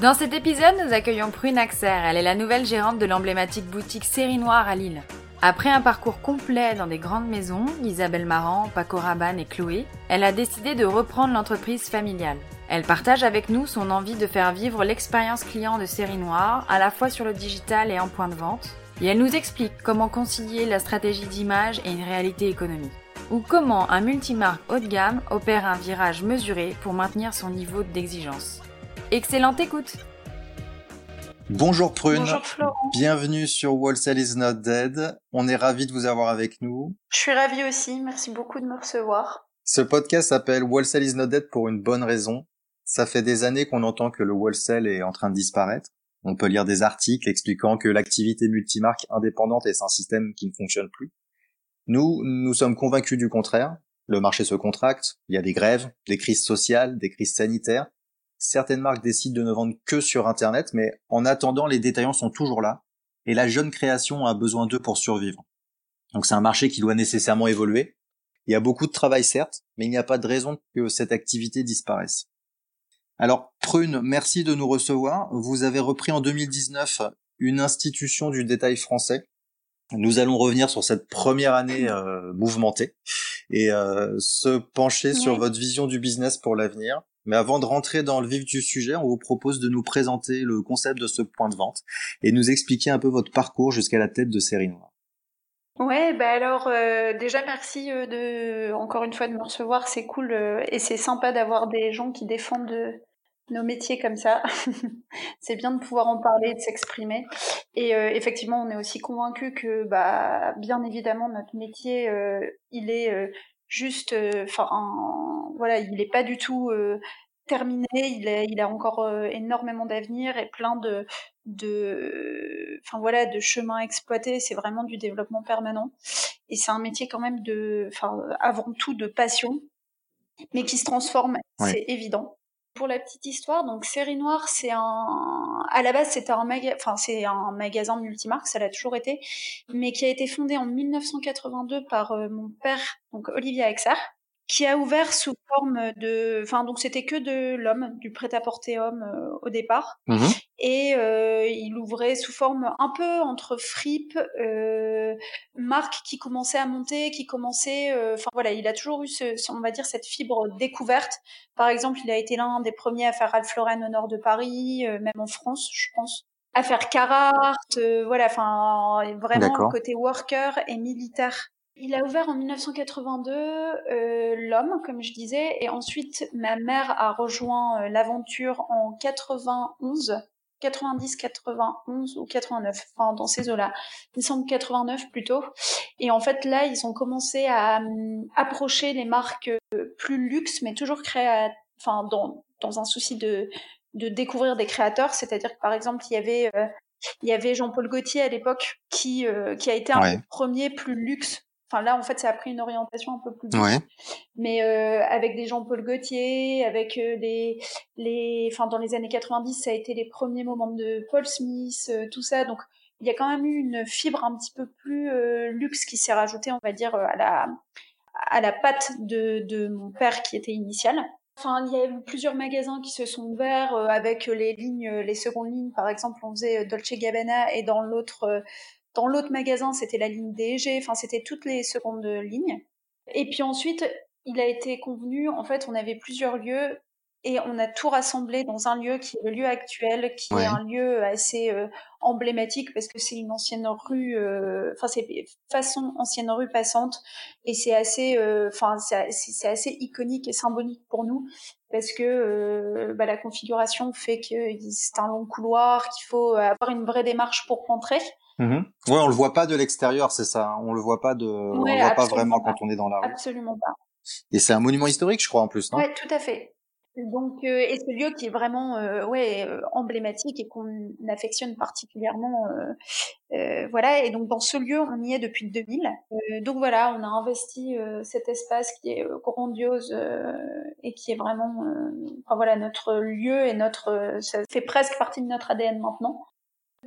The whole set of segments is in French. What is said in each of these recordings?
Dans cet épisode, nous accueillons Prune Axer. Elle est la nouvelle gérante de l'emblématique boutique Série Noire à Lille. Après un parcours complet dans des grandes maisons, Isabelle Marant, Paco Rabanne et Chloé, elle a décidé de reprendre l'entreprise familiale. Elle partage avec nous son envie de faire vivre l'expérience client de Série Noire, à la fois sur le digital et en point de vente, et elle nous explique comment concilier la stratégie d'image et une réalité économique, ou comment un multimarque haut de gamme opère un virage mesuré pour maintenir son niveau d'exigence. Excellente écoute Bonjour Prune, Bonjour Florent. bienvenue sur Wholesale is not dead. On est ravis de vous avoir avec nous. Je suis ravie aussi, merci beaucoup de me recevoir. Ce podcast s'appelle Wholesale is not dead pour une bonne raison. Ça fait des années qu'on entend que le wholesale est en train de disparaître. On peut lire des articles expliquant que l'activité multimarque indépendante est un système qui ne fonctionne plus. Nous, nous sommes convaincus du contraire. Le marché se contracte, il y a des grèves, des crises sociales, des crises sanitaires. Certaines marques décident de ne vendre que sur Internet, mais en attendant, les détaillants sont toujours là, et la jeune création a besoin d'eux pour survivre. Donc c'est un marché qui doit nécessairement évoluer. Il y a beaucoup de travail certes, mais il n'y a pas de raison que cette activité disparaisse. Alors Prune, merci de nous recevoir. Vous avez repris en 2019 une institution du détail français. Nous allons revenir sur cette première année euh, mouvementée et euh, se pencher sur votre vision du business pour l'avenir. Mais avant de rentrer dans le vif du sujet, on vous propose de nous présenter le concept de ce point de vente et nous expliquer un peu votre parcours jusqu'à la tête de Série Noire. Ouais, bah alors euh, déjà merci euh, de encore une fois de me recevoir, c'est cool euh, et c'est sympa d'avoir des gens qui défendent nos métiers comme ça. c'est bien de pouvoir en parler, de s'exprimer. Et effectivement, on est aussi convaincu que bah bien évidemment notre métier il est juste euh, enfin voilà, il est pas du tout euh, terminé, il a, il a encore euh, énormément d'avenir et plein de, de, enfin voilà, de chemins à exploiter. C'est vraiment du développement permanent et c'est un métier quand même de, enfin avant tout de passion, mais qui se transforme, c'est évident. Pour la petite histoire, donc Série Noire, c'est un, à la base c'était un enfin c'est un magasin multimarque, ça l'a toujours été, mais qui a été fondé en 1982 par euh, mon père, donc Olivier Axer, qui a ouvert sous forme de, enfin donc c'était que de l'homme, du prêt-à-porter homme euh, au départ, et euh, il ouvrait sous forme un peu entre fripe, euh, marque qui commençait à monter, qui commençait, euh, enfin voilà, il a toujours eu, ce, on va dire, cette fibre découverte. Par exemple, il a été l'un des premiers à faire Ralph Lauren au nord de Paris, euh, même en France, je pense, à faire Carhartt, euh, voilà, enfin vraiment le côté worker et militaire. Il a ouvert en 1982 euh, l'homme, comme je disais, et ensuite ma mère a rejoint euh, l'aventure en 91. 90, 91 ou 89, enfin dans ces eaux-là. Semble 89 plutôt. Et en fait là, ils ont commencé à hum, approcher les marques euh, plus luxe, mais toujours créa, enfin dans dans un souci de de découvrir des créateurs. C'est-à-dire que par exemple, il y avait euh, il y avait Jean-Paul Gaultier à l'époque qui euh, qui a été un Ouais. des premiers plus luxe. Enfin là, en fait, ça a pris une orientation un peu plus Ouais. mais euh, avec des Jean-Paul Gaultier, avec euh, les, les, enfin dans les années 90, ça a été les premiers moments de Paul Smith, euh, tout ça. Donc il y a quand même eu une fibre un petit peu plus luxe qui s'est rajoutée, on va dire, à la à la patte de, de mon père qui était initial. Enfin, il y a eu plusieurs magasins qui se sont ouverts avec les lignes, les secondes lignes. Par exemple, on faisait Dolce Gabbana et dans l'autre, dans l'autre magasin, c'était la ligne DG. Enfin, c'était toutes les secondes lignes. Et puis ensuite, il a été convenu, en fait, on avait plusieurs lieux et on a tout rassemblé dans un lieu qui est le lieu actuel, qui Ouais. est un lieu assez euh, emblématique parce que c'est une ancienne rue, euh, enfin c'est façon ancienne rue passante et c'est assez, euh, enfin c'est c'est assez iconique et symbolique pour nous parce que euh, bah, la configuration fait que c'est un long couloir, qu'il faut avoir une vraie démarche pour rentrer. Mhm. Ouais, on le voit pas de l'extérieur, c'est ça. hein. On le voit pas de, on Ouais, le voit pas vraiment pas. quand on est dans la rue. Absolument pas. Et c'est un monument historique, je crois, en plus, non? Ouais, tout à fait. Donc, euh, et ce lieu qui est vraiment euh, ouais, euh, emblématique et qu'on affectionne particulièrement. voilà, et donc dans ce lieu, on y est depuis 2000. donc voilà, on a investi cet espace qui est grandiose et qui est vraiment enfin, voilà, notre lieu et notre. ça fait presque partie de notre ADN maintenant.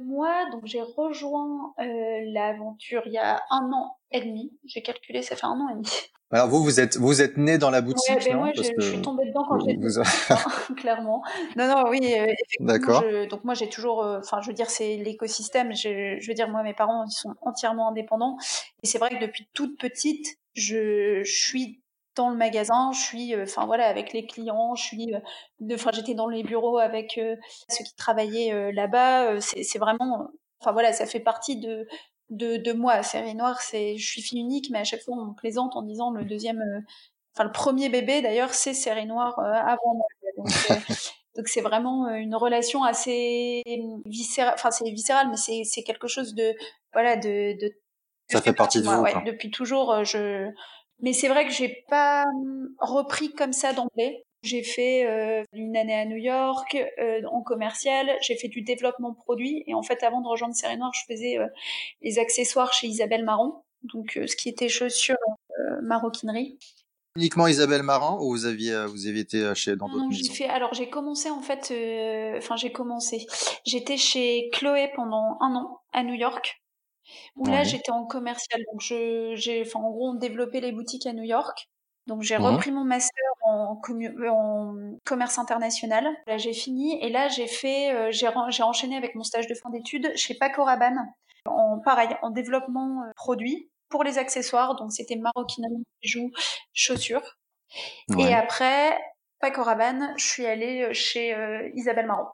Moi, donc j'ai rejoint l'aventure il y a un an et demi. J'ai calculé, ça fait un an et demi. Alors vous, vous êtes, vous êtes né dans la boutique, ouais, ben moi, je, suis tombée dedans quand j'étais vous... clairement. Non, non, oui, euh, D'accord. Donc moi, j'ai toujours, euh, enfin, je veux dire, c'est l'écosystème. Je, je, veux dire, moi, mes parents, ils sont entièrement indépendants. Et c'est vrai que depuis toute petite, je, je suis dans le magasin, je suis, euh, enfin voilà, avec les clients, je suis, enfin, j'étais dans les bureaux avec ceux qui travaillaient là-bas. c'est vraiment, enfin voilà, ça fait partie de de, de moi. Série noire, c'est, je suis fille unique, mais à chaque fois on plaisante en disant le deuxième, euh, enfin le premier bébé d'ailleurs, c'est série noire euh, avant moi. Euh, donc, c'est vraiment une relation assez viscérale, enfin c'est viscéral, mais c'est, c'est quelque chose de, voilà, de, de ça fait partie de moi, depuis toujours, je. Mais c'est vrai que j'ai pas hum, repris comme ça d'emblée. J'ai fait euh, une année à New York euh, en commercial, j'ai fait du développement produit. Et en fait avant de rejoindre Série Noire, je faisais euh, les accessoires chez Isabelle Marron, donc ce qui était chaussures, maroquinerie. Uniquement Isabelle Marron ou vous aviez vous aviez été chez dans d'autres maisons? fait alors j'ai commencé en fait enfin j'ai commencé. J'étais chez Chloé pendant un an à New York où là j'étais en commercial donc je j'ai en gros on développait les boutiques à New York donc j'ai mmh repris mon master en, en commerce international. Là j'ai fini et là j'ai fait, euh, j'ai enchaîné avec mon stage de fin d'études chez Paco Rabanne en pareil en développement euh, produit pour les accessoires. Donc c'était maroquinerie, bijoux, chaussures. Et après Paco Rabanne, je suis allée euh, chez Isabelle Marron.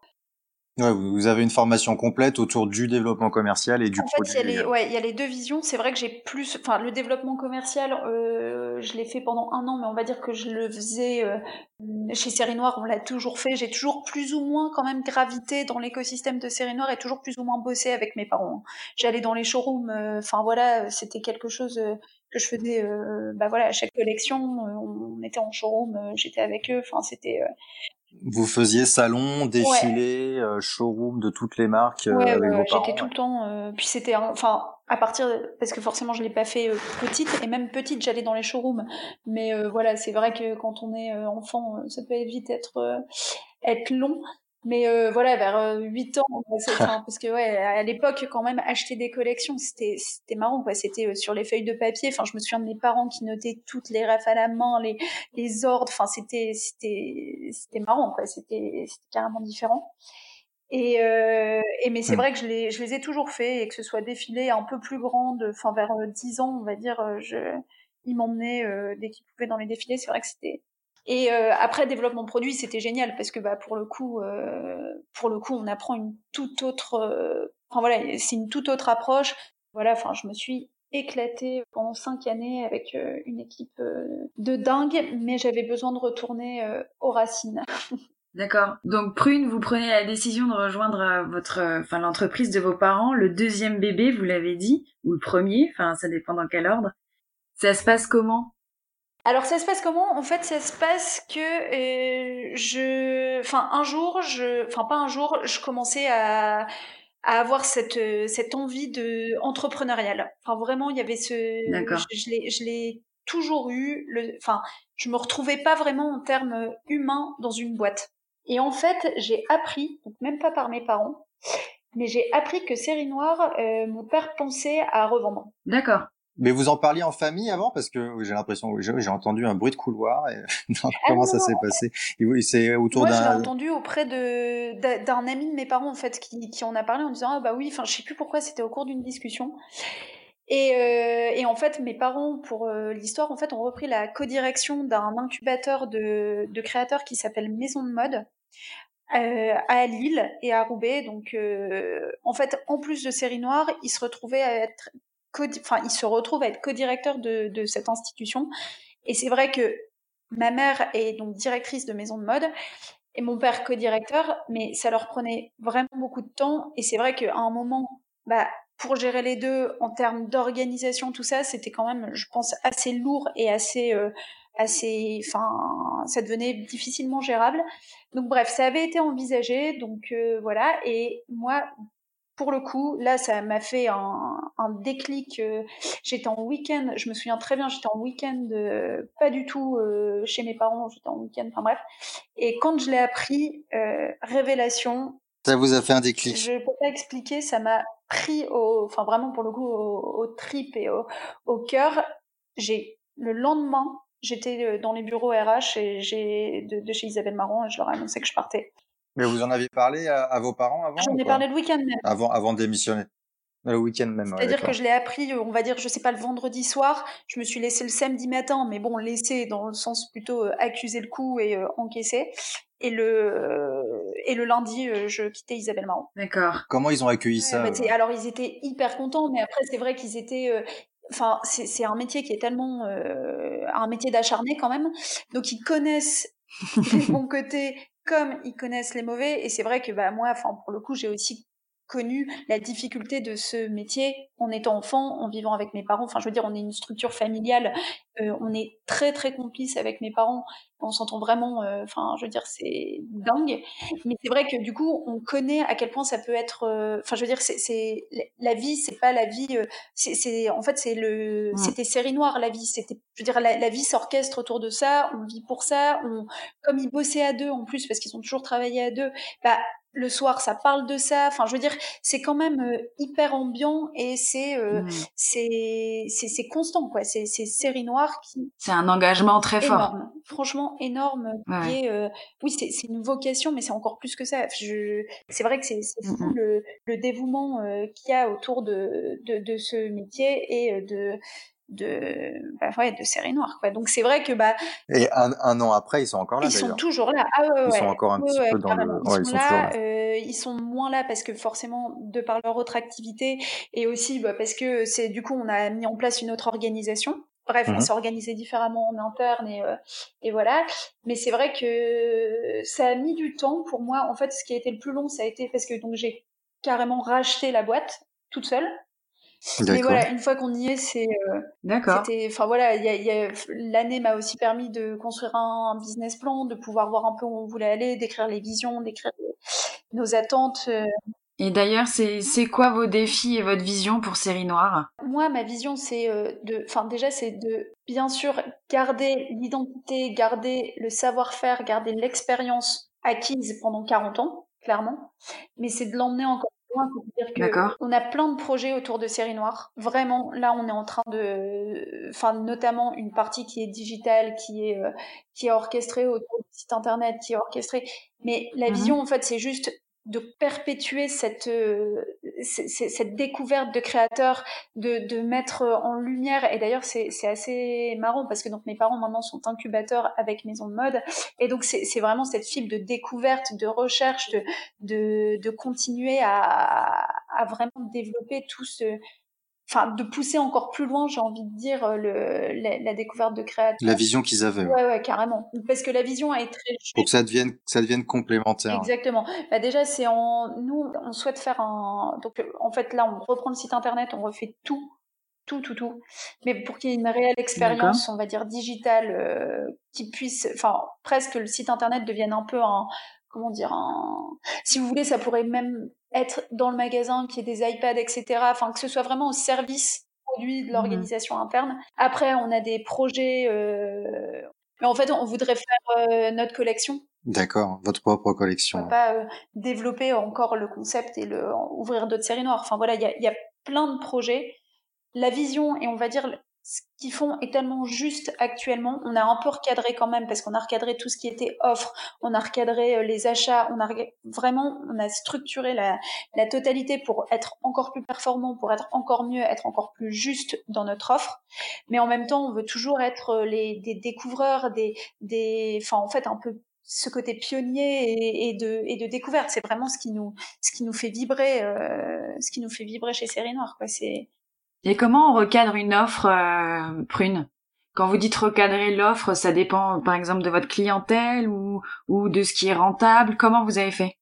Ouais, vous avez une formation complète autour du développement commercial et du produit. En fait, il y, a les, ouais, il y a les deux visions. C'est vrai que j'ai plus, enfin, le développement commercial, euh, je l'ai fait pendant un an, mais on va dire que je le faisais euh, chez Série Noire. On l'a toujours fait. J'ai toujours plus ou moins quand même gravité dans l'écosystème de Série Noire et toujours plus ou moins bossé avec mes parents. J'allais dans les showrooms. Euh, enfin voilà, c'était quelque chose euh, que je faisais. bah voilà, à chaque collection, on était en showroom. J'étais avec eux. Enfin, c'était vous faisiez salon, défilé, euh, showroom de toutes les marques euh, avec vos parents. J'étais tout le temps. Euh, puis c'était, enfin, à partir parce que forcément je l'ai pas fait petite et même petite j'allais dans les showrooms. Mais voilà, c'est vrai que quand on est enfant, ça peut vite être être long. Mais euh, voilà, vers 8 euh, ans, parce que ouais, à l'époque quand même acheter des collections, c'était c'était marrant quoi. C'était euh, sur les feuilles de papier. Enfin, je me souviens de mes parents qui notaient toutes les refs à la main, les les ordres. Enfin, c'était c'était c'était marrant quoi. C'était c'était carrément différent. Et, euh, et mais c'est vrai que je les je les ai toujours fait et que ce soit défilé un peu plus grande, enfin vers 10 ans on va dire, je ils m'emmenaient dès qu'ils pouvaient dans les défilés. C'est vrai que c'était et euh, après développement produit, c'était génial parce que bah pour le coup, euh, pour le coup, on apprend une toute autre, euh, enfin voilà, c'est une toute autre approche. Voilà, enfin, je me suis éclatée pendant cinq années avec une équipe de dingue, mais j'avais besoin de retourner aux racines. D'accord. Donc Prune, vous prenez la décision de rejoindre votre, enfin l'entreprise de vos parents, le deuxième bébé, vous l'avez dit, ou le premier, enfin ça dépend dans quel ordre. Ça se passe comment? Alors ça se passe comment? En fait, ça se passe que euh, je, enfin un jour, je, enfin pas un jour, je commençais à, à avoir cette cette envie de entrepreneuriale. Enfin vraiment, il y avait ce, je, l'ai je l'ai toujours eu. Le, enfin, je me retrouvais pas vraiment en termes humains dans une boîte. Et en fait, j'ai appris, donc même pas par mes parents, mais j'ai appris que Série Noire, euh, mon père pensait à revendre. D'accord. Mais vous en parliez en famille avant parce que j'ai l'impression j'ai entendu un bruit de couloir. Et... Comment ça s'est passé? C'est autour d'un. Moi, j'ai entendu auprès de d'un ami de mes parents en fait qui, qui en a parlé en disant ah bah oui, enfin je sais plus pourquoi c'était au cours d'une discussion. Et, euh, et, en fait, mes parents, pour euh, l'histoire, en fait, ont repris la codirection d'un incubateur de, de créateurs qui s'appelle Maison de Mode. Euh, à Lille et à Roubaix. Donc, en fait, en plus de série noire, ils se retrouvaient à être enfin, il se retrouve à être co-directeur de, cette institution. Et c'est vrai que ma mère est donc directrice de maison de mode et mon père co-directeur, mais ça leur prenait vraiment beaucoup de temps. Et c'est vrai qu'à un moment, bah, pour gérer les deux en termes d'organisation, tout ça, c'était quand même, je pense, assez lourd et assez, euh, assez, enfin, ça devenait difficilement gérable. Donc bref, ça avait été envisagé, donc euh, voilà. Et moi, pour le coup, là, ça m'a fait un, un déclic. Euh, j'étais en week-end, je me souviens très bien, j'étais en week-end, euh, pas du tout chez mes parents, j'étais en week-end, enfin bref. Et quand je l'ai appris, révélation. Ça vous a fait un déclic Je peux pas expliquer, ça m'a pris au, enfin vraiment pour le coup, au, au trip et au, au cœur. J'ai le lendemain, j'étais euh, dans les bureaux RH et j'ai de, chez Isabelle Marron et je leur ai annoncé que je partais. Mais vous en avez parlé à, vos parents avant J'en ai parlé le week-end même. Avant, avant de démissionner. Le week-end même. C'est-à-dire que je l'ai appris, on va dire, je sais pas, le vendredi soir. Je me suis laissé le samedi matin, mais bon, laissé dans le sens plutôt euh, accuser le coup et euh, encaisser. Et le et le lundi, je quittais Isabelle Marron. D'accord. Comment ils ont accueilli ça bah, Alors ils étaient hyper contents, mais après c'est vrai qu'ils étaient enfin c'est un métier qui est tellement euh, un métier d'acharné quand même donc ils connaissent les bons côtés comme ils connaissent les mauvais. Et c'est vrai que bah moi enfin pour le coup j'ai aussi connu la difficulté de ce métier en étant enfant, en vivant avec mes parents. Enfin, je veux dire, on est une structure familiale, euh, on est très très complice avec mes parents, on s'entend vraiment. Euh, enfin, je veux dire, c'est dingue. Mais c'est vrai que du coup, on connaît à quel point ça peut être. Euh, enfin, je veux dire, c'est la vie, c'est pas la vie. c'est en fait, c'est le, c'était série noire la vie. C'était, je veux dire, la, la vie s'orchestre autour de ça. On vit pour ça. On, comme ils bossaient à deux en plus parce qu'ils ont toujours travaillé à deux, bah le soir ça parle de ça. Enfin je veux dire c'est quand même euh, hyper ambiant et c'est euh, mmh. c'est c'est constant quoi. C'est c'est série noire qui c'est un engagement très fort. Franchement énorme. Euh, oui c'est une vocation mais c'est encore plus que ça. Je c'est vrai que c'est c'est mmh le, le dévouement qu'il y a autour de, de de ce métier et de de bah ouais, de série noire quoi donc c'est vrai que bah et un, un an après ils sont encore là ils sont toujours là ah ouais, ils sont encore un petit peu dans le ils, sont, là, euh, ils sont moins là parce que forcément de par leur autre activité et aussi bah, parce que c'est du coup on a mis en place une autre organisation Bref, on mhm. s'est organisé différemment en interne et, euh, et voilà. Mais c'est vrai que ça a mis du temps pour moi. En fait, ce qui a été le plus long, ça a été parce que donc j'ai carrément racheté la boîte toute seule. Mais voilà, une fois qu'on y est, c'est. Euh, D'accord. Enfin voilà, y a, y a, l'année m'a aussi permis de construire un, business plan, de pouvoir voir un peu où on voulait aller, d'écrire les visions, d'écrire nos attentes. Euh. Et d'ailleurs, c'est, c'est quoi vos défis et votre vision pour Série Noire? Moi, ma vision, c'est euh, de. Enfin, déjà, c'est de bien sûr garder l'identité, garder le savoir-faire, garder l'expérience acquise pendant 40 ans, clairement. Mais c'est de l'emmener encore on a plein de projets autour de séries noires. Vraiment, là, on est en train de, enfin, notamment une partie qui est digitale, qui est, euh, qui est orchestrée autour du site internet, qui est orchestrée. Mais la mmh vision, en fait, c'est juste de perpétuer cette, euh, cette découverte de créateurs, de, de mettre en lumière. Et d'ailleurs, c'est assez marrant parce que donc mes parents maintenant sont incubateurs avec Maison de Mode. Et donc, c'est vraiment cette fibre de découverte, de recherche, de, de, de continuer à, à vraiment développer tout ce, enfin de pousser encore plus loin, j'ai envie de dire euh, le, la, découverte de créateurs. La vision qu'ils avaient. Ouais, ouais, carrément. Parce que la vision est très. Pour que ça devienne, ça devienne complémentaire. Exactement. Bah déjà, c'est en nous, on souhaite faire un. Donc en fait là, on reprend le site internet, on refait tout. Tout, tout, tout. Mais pour qu'il y ait une réelle expérience, on va dire digitale, euh, qui puisse, enfin, presque le site internet devienne un peu un, comment dire, un... si vous voulez, ça pourrait même être dans le magasin, qu'il y ait des iPads, etc. Enfin, que ce soit vraiment au service produit de mmh l'organisation interne. Après, on a des projets. Euh... Mais en fait, on voudrait faire euh, notre collection. D'accord, votre propre collection. On va pas euh, développer encore le concept et le ouvrir d'autres séries noires. Enfin voilà, il y a, y a plein de projets. La vision et on va dire ce qu'ils font est tellement juste actuellement. On a un peu recadré quand même parce qu'on a recadré tout ce qui était offre, on a recadré euh, les achats, on a vraiment, on a structuré la, la totalité pour être encore plus performant, pour être encore mieux, être encore plus juste dans notre offre. Mais en même temps, on veut toujours être euh, les, des découvreurs, des, des, enfin en fait un peu ce côté pionnier et, de, et de découverte. C'est vraiment ce qui nous, ce qui nous fait vibrer, euh, ce qui nous fait vibrer chez Série Noire. C'est, et comment on recadre une offre euh, prune? Quand vous dites recadrer l'offre, ça dépend par exemple de votre clientèle ou, ou de ce qui est rentable. Comment vous avez fait?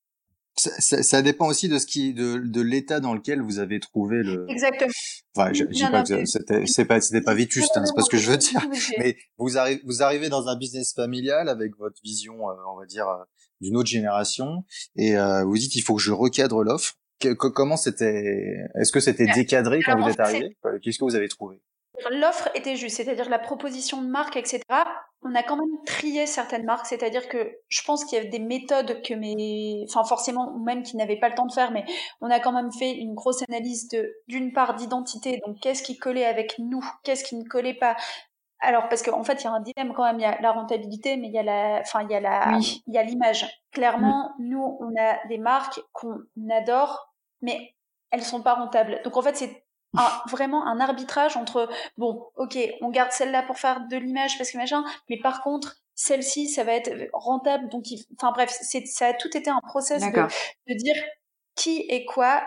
Ça, ça, dépend aussi de ce qui, de, de l'état dans lequel vous avez trouvé le. Exactement. Enfin, je, dis pas que c'était, c'est pas, c'était pas vétuste, hein, c'est pas ce que je veux dire. Mais vous arrivez, vous arrivez dans un business familial avec votre vision, euh, on va dire, euh, d'une autre génération, et euh, vous dites il faut que je recadre l'offre. Comment c'était Est-ce que c'était décadré quand vous êtes arrivé? Qu'est-ce que vous avez trouvé? L'offre était juste, c'est-à-dire la proposition de marque, etc. On a quand même trié certaines marques, c'est-à-dire que je pense qu'il y avait des méthodes que mes, enfin forcément, ou même qui n'avaient pas le temps de faire, mais on a quand même fait une grosse analyse de, d'une part d'identité, donc qu'est-ce qui collait avec nous, qu'est-ce qui ne collait pas. Alors parce qu'en fait il y a un dilemme quand même, il y a la rentabilité, mais il y a la, enfin il y a la, il y a l'image. Clairement, mm. nous on a des marques qu'on adore, mais elles sont pas rentables. Donc en fait c'est vraiment un arbitrage entre bon, ok, on garde celle-là pour faire de l'image parce que machin, mais par contre, celle-ci, ça va être rentable. Donc, enfin bref, c'est, ça a tout été un process de, dire qui et quoi.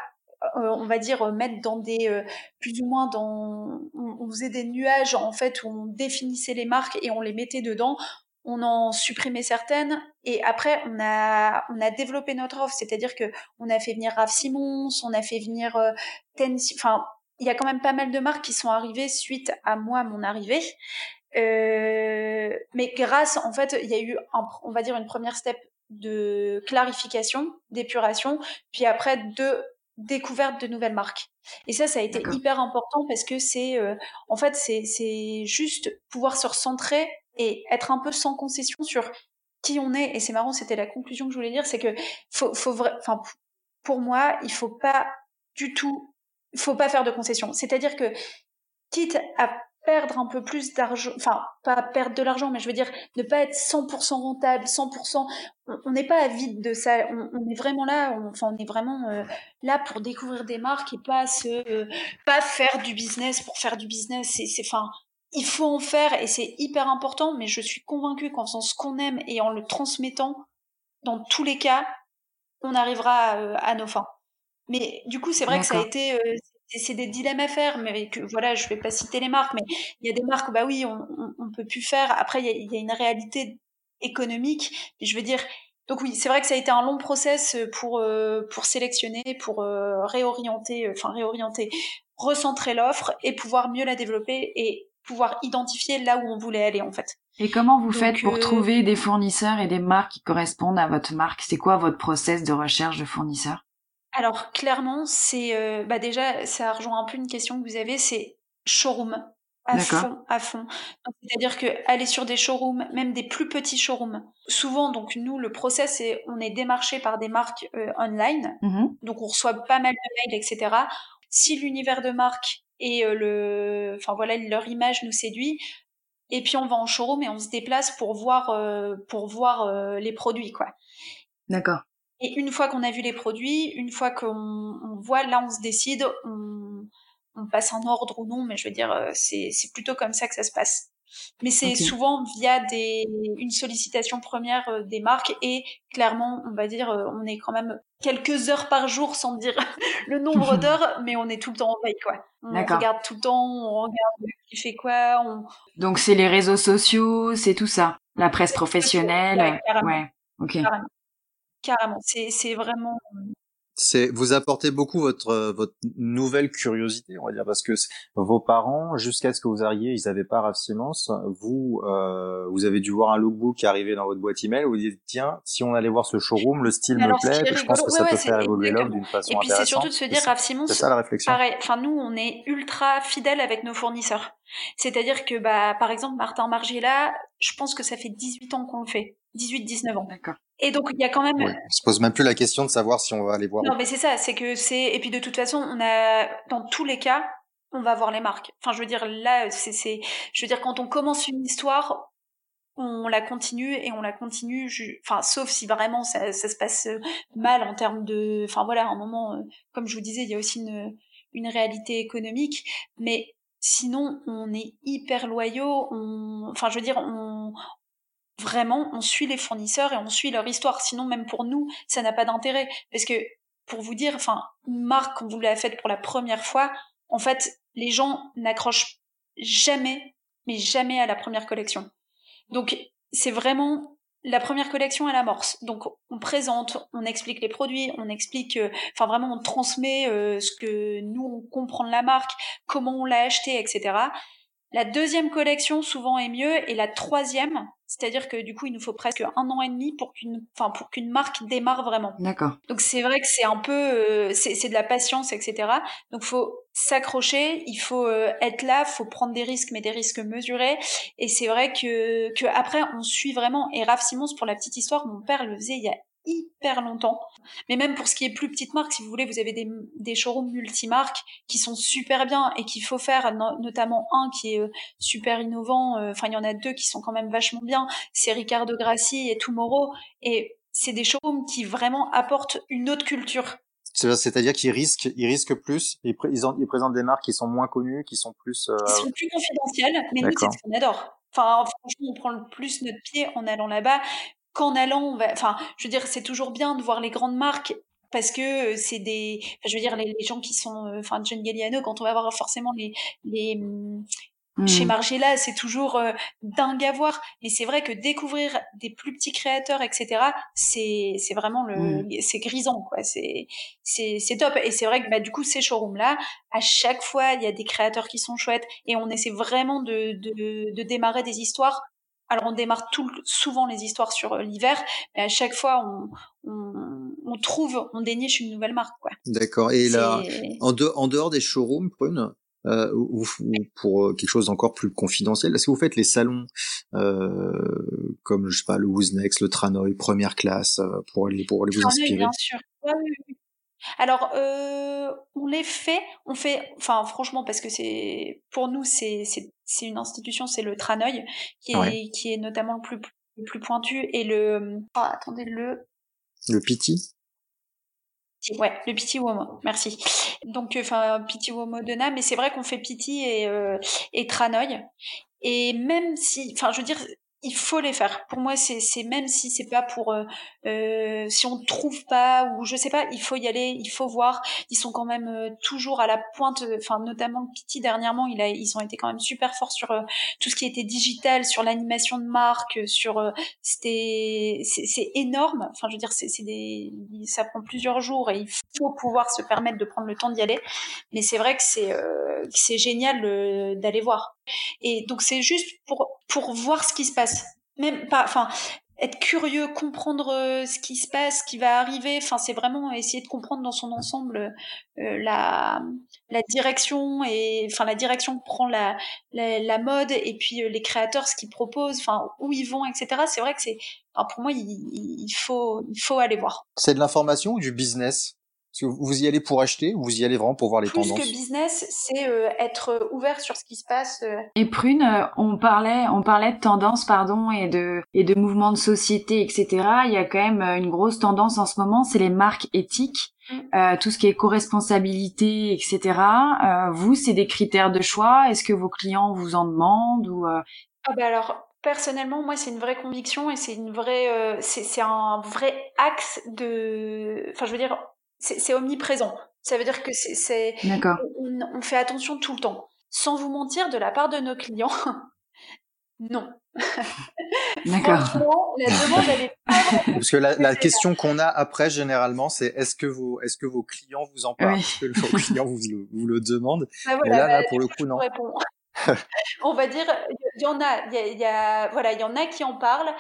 Euh, on va dire euh, mettre dans des euh, plus ou moins dans on, faisait des nuages en fait où on définissait les marques et on les mettait dedans on en supprimait certaines et après on a on a développé notre offre c'est-à-dire que on a fait venir Raph Simons on a fait venir Ten enfin il y a quand même pas mal de marques qui sont arrivées suite à moi, mon arrivée. Euh, mais grâce, en fait, il y a eu, on va dire, une première step de clarification, d'épuration, puis après de découverte de nouvelles marques. Et ça, ça a été hyper important parce que c'est, euh, en fait, c'est juste pouvoir se recentrer et être un peu sans concession sur qui on est. Et c'est marrant, c'était la conclusion que je voulais dire, c'est que faut, faut enfin, pour moi, il faut pas du tout faut pas faire de concessions. C'est-à-dire que, quitte à perdre un peu plus d'argent, enfin, pas perdre de l'argent, mais je veux dire, ne pas être 100% rentable, 100%, on n'est pas avide de ça, on, est vraiment là, on, enfin, on est vraiment euh, là pour découvrir des marques et pas se, euh, pas faire du business pour faire du business, c'est, c'est, enfin, il faut en faire et c'est hyper important, mais je suis convaincue qu'en faisant ce qu'on aime et en le transmettant, dans tous les cas, on arrivera euh, à nos fins. Mais du coup, c'est vrai que ça a été, euh, c'est des dilemmes à faire, mais que voilà, je vais pas citer les marques, mais il y a des marques, bah oui, on, on, peut plus faire. Après, il y a, une réalité économique. je veux dire, donc oui, c'est vrai que ça a été un long process pour euh, pour sélectionner, pour euh, réorienter, enfin réorienter, recentrer l'offre et pouvoir mieux la développer et pouvoir identifier là où on voulait aller en fait. Et comment vous faites pour trouver des fournisseurs et des marques qui correspondent à votre marque? C'est quoi votre process de recherche de fournisseurs? Alors clairement, c'est euh, bah déjà ça rejoint un peu une question que vous avez, c'est showroom à fond, à fond. C'est-à-dire que aller sur des showrooms, même des plus petits showrooms. Souvent, donc nous, le process, c'est on est démarché par des marques euh, online, mmh donc on reçoit pas mal de mails, etc. Si l'univers de marque et euh, le, enfin voilà, leur image nous séduit, et puis on va en showroom et on se déplace pour voir, pour voir les produits, quoi. D'accord. Et une fois qu'on a vu les produits, une fois qu'on voit, là, on se décide, on, on, passe un ordre ou non, mais je veux dire, euh, c'est plutôt comme ça que ça se passe. Mais c'est souvent via des, une sollicitation première euh, des marques et clairement, on va dire, euh, on est quand même quelques heures par jour sans dire le nombre d'heures, mais on est tout le temps en veille, quoi. On regarde tout le temps, on regarde qui fait quoi. On... Donc c'est les réseaux sociaux, c'est tout ça, la presse professionnelle. Ouais, ok. Carrément, c'est vraiment. C'est vous apportez beaucoup votre votre nouvelle curiosité, on va dire, parce que vos parents, jusqu'à ce que vous arriviez, ils n'avaient pas Raf Vous euh, vous avez dû voir un lookbook arriver dans votre boîte email. Vous dites tiens, si on allait voir ce showroom, le style me plaît, je pense que ça peut faire évoluer l'offre d'une façon Et puis c'est surtout de se dire Raf Simons. C'est ça la réflexion. Pareil. Enfin nous, on est ultra fidèles avec nos fournisseurs. C'est-à-dire que bah par exemple Martin Margiela, je pense que ça fait 18 ans qu'on le fait. 18-19 ans. D'accord. Et donc il y a quand même. Ouais, on se pose même plus la question de savoir si on va aller voir. Non, mais c'est ça, c'est que c'est et puis de toute façon, on a dans tous les cas, on va voir les marques. Enfin, je veux dire là, c'est je veux dire quand on commence une histoire, on la continue et on la continue. Enfin, sauf si vraiment ça, ça se passe mal en termes de. Enfin voilà, à un moment, euh, comme je vous disais, il y a aussi une une réalité économique, mais sinon on est hyper loyaux on enfin je veux dire on vraiment, on suit les fournisseurs et on suit leur histoire. Sinon, même pour nous, ça n'a pas d'intérêt. Parce que, pour vous dire, enfin, une marque, quand vous l'avez faite pour la première fois, en fait, les gens n'accrochent jamais, mais jamais à la première collection. Donc, c'est vraiment la première collection elle amorce. Donc on présente, on explique les produits, on explique, euh, enfin vraiment on transmet euh, ce que nous on comprend de la marque, comment on l'a acheté, etc. La deuxième collection souvent est mieux et la troisième, c'est-à-dire que du coup il nous faut presque un an et demi pour qu'une, enfin pour qu'une marque démarre vraiment. D'accord. Donc c'est vrai que c'est un peu, euh, c'est de la patience, etc. Donc faut s'accrocher, il faut euh, être là, faut prendre des risques, mais des risques mesurés. Et c'est vrai que, que après on suit vraiment. Et Raph Simons, pour la petite histoire, mon père le faisait il y a hyper longtemps. Mais même pour ce qui est plus petite marque, si vous voulez, vous avez des, des showrooms multimarques qui sont super bien et qu'il faut faire, notamment un qui est euh, super innovant. Euh, enfin, il y en a deux qui sont quand même vachement bien. C'est Ricardo Grassi et Tomorrow. Et c'est des showrooms qui vraiment apportent une autre culture. C'est-à-dire qu'ils risquent, ils risquent plus, ils, ils, présentent des marques qui sont moins connues, qui sont plus... Euh... Qui sont plus confidentielles, mais nous, c'est ce qu'on adore. Enfin, franchement, on prend le plus notre pied en allant là-bas qu'en allant, enfin, je veux dire, c'est toujours bien de voir les grandes marques parce que c'est des, je veux dire, les, gens qui sont, euh, enfin, John Galliano, quand on va voir forcément les, les mmh, chez mmh. Margiela, c'est toujours euh, dingue à voir. Mais c'est vrai que découvrir des plus petits créateurs, etc., c'est c'est vraiment le, mmh. c'est grisant, quoi. C'est c'est c'est top. Et c'est vrai que bah du coup ces showrooms là, à chaque fois il y a des créateurs qui sont chouettes et on essaie vraiment de de, de démarrer des histoires alors on démarre tout, souvent les histoires sur euh, l'hiver, mais à chaque fois on, on, trouve, on déniche une nouvelle marque. D'accord. Et là, en, en, dehors des showrooms, Prune, euh, ou, pour euh, quelque chose d'encore plus confidentiel, est-ce que vous faites les salons euh, comme je sais pas le Wooznext, le Tranoï, première classe euh, pour aller pour aller vous inspirer? Bien sûr. oui, oui. Alors, euh, on les fait, on fait, enfin franchement, parce que c'est pour nous, c'est c'est une institution, c'est le Tranoï qui est qui est notamment le plus le plus pointu et le oh, attendez le le Piti. Ouais, le Piti Womo, merci. Donc, enfin, Piti Womo de mais c'est vrai qu'on fait Piti et, euh, et Tranoï. Et même si, enfin, je veux dire, il faut les faire. Pour moi, c'est même si c'est pas pour euh, euh, si on trouve pas ou je sais pas, il faut y aller, il faut voir. Ils sont quand même euh, toujours à la pointe. Enfin, notamment Pity dernièrement, ils ont été quand même super forts sur euh, tout ce qui était digital, sur l'animation de marque, sur c'était c'est énorme. Enfin, je veux dire, c'est des ça prend plusieurs jours et il faut pouvoir se permettre de prendre le temps d'y aller. Mais c'est vrai que c'est c'est génial d'aller voir. Et donc c'est juste pour pour voir ce qui se passe. Même pas, enfin, être curieux, comprendre euh, ce qui se passe, ce qui va arriver. Enfin, c'est vraiment essayer de comprendre dans son ensemble euh, la, la direction et enfin la direction que prend la, la, mode et puis euh, les créateurs ce qu'ils proposent, enfin où ils vont, etc. C'est vrai que c'est, pour moi, il, faut il faut aller voir. C'est de l'information ou du business? Vous y allez pour acheter ou vous y allez vraiment pour voir les tendances Plus que business, c'est euh, être ouvert sur ce qui se passe. Euh. Et Prune, euh, on parlait, on parlait de tendances, pardon, et de et de mouvements de société, etc. Il y a quand même une grosse tendance en ce moment, c'est les marques éthiques. Mm. tout ce qui est co-responsabilité, etc. vous, c'est des critères de choix. Est-ce que vos clients vous en demandent ou ah bah alors personnellement, moi, c'est une vraie conviction et c'est une vraie, c'est un vrai axe de, enfin, je veux dire, c'est omniprésent. Ça veut dire que c'est, on, on, fait attention tout le temps. Sans vous mentir, de la part de nos clients, non. D'accord. la demande, elle est pas Parce que la, la question qu'on a après, généralement, c'est est-ce que vos, est-ce que vos clients vous en parlent? Est-ce que vos clients vous, vous le demandent? Bah Et là, là, bah, pour le coup, non. on va dire, il y en a, il y, a, voilà, il y en a qui en parlent,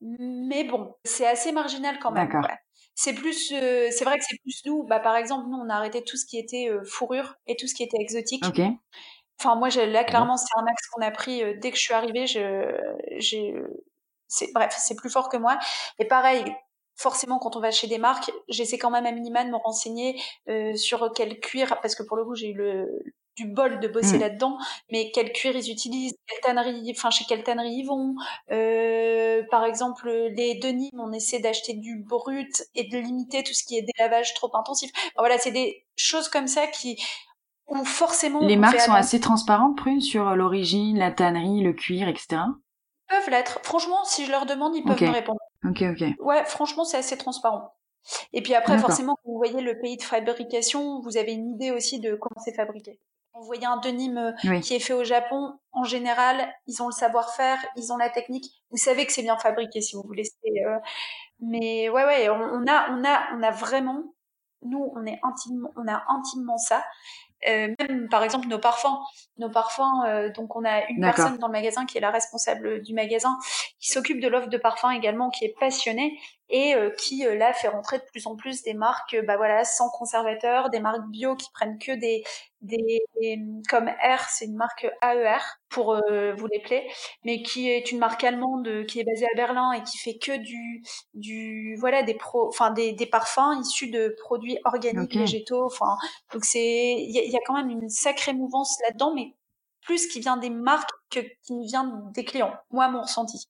mais bon, c'est assez marginal quand même. D'accord c'est plus euh, c'est vrai que c'est plus nous bah par exemple nous on a arrêté tout ce qui était euh, fourrure et tout ce qui était exotique. Enfin moi là clairement c'est un axe qu'on a pris euh, dès que je suis arrivée je j'ai c'est bref c'est plus fort que moi. Et pareil forcément quand on va chez des marques j'essaie quand même à minima de me renseigner sur quel cuir parce que pour le coup j'ai eu le du bol de bosser mmh. là-dedans, mais quel cuir ils utilisent, quelle tannerie, enfin chez quelle tannerie ils vont. Euh, par exemple, les denim, on essaie d'acheter du brut et de limiter tout ce qui est délavage trop intensif. voilà, c'est des choses comme ça qui ont forcément. Les marques sont assez transparentes, Prune, sur l'origine, la tannerie, le cuir, etc. Ils peuvent l'être. Franchement, si je leur demande, ils peuvent me répondre. Ok, ok. Ouais, franchement, c'est assez transparent. Et puis après, forcément, quand vous voyez le pays de fabrication, vous avez une idée aussi de comment c'est fabriqué. Vous voyez un denim qui est fait au Japon, en général, ils ont le savoir-faire, ils ont la technique. Vous savez que c'est bien fabriqué si vous voulez. Mais ouais, ouais, on, a, on a, on a vraiment, nous, on est intimement, on a intimement ça. Euh, même par exemple nos parfums, nos parfums. Euh, donc on a une personne dans le magasin qui est la responsable du magasin, qui s'occupe de l'offre de parfums également, qui est passionnée et euh, qui là fait rentrer de plus en plus des marques, bah voilà, sans conservateur, des marques bio qui prennent que des des, comme R, c'est une marque AER pour euh, vous les plaies, mais qui est une marque allemande qui est basée à Berlin et qui fait que du du voilà des pro, enfin des, des parfums issus de produits organiques végétaux. Enfin donc c'est il y, y, a quand même une sacrée mouvance là-dedans, mais plus qui vient des marques que qui vient des clients. Moi mon ressenti.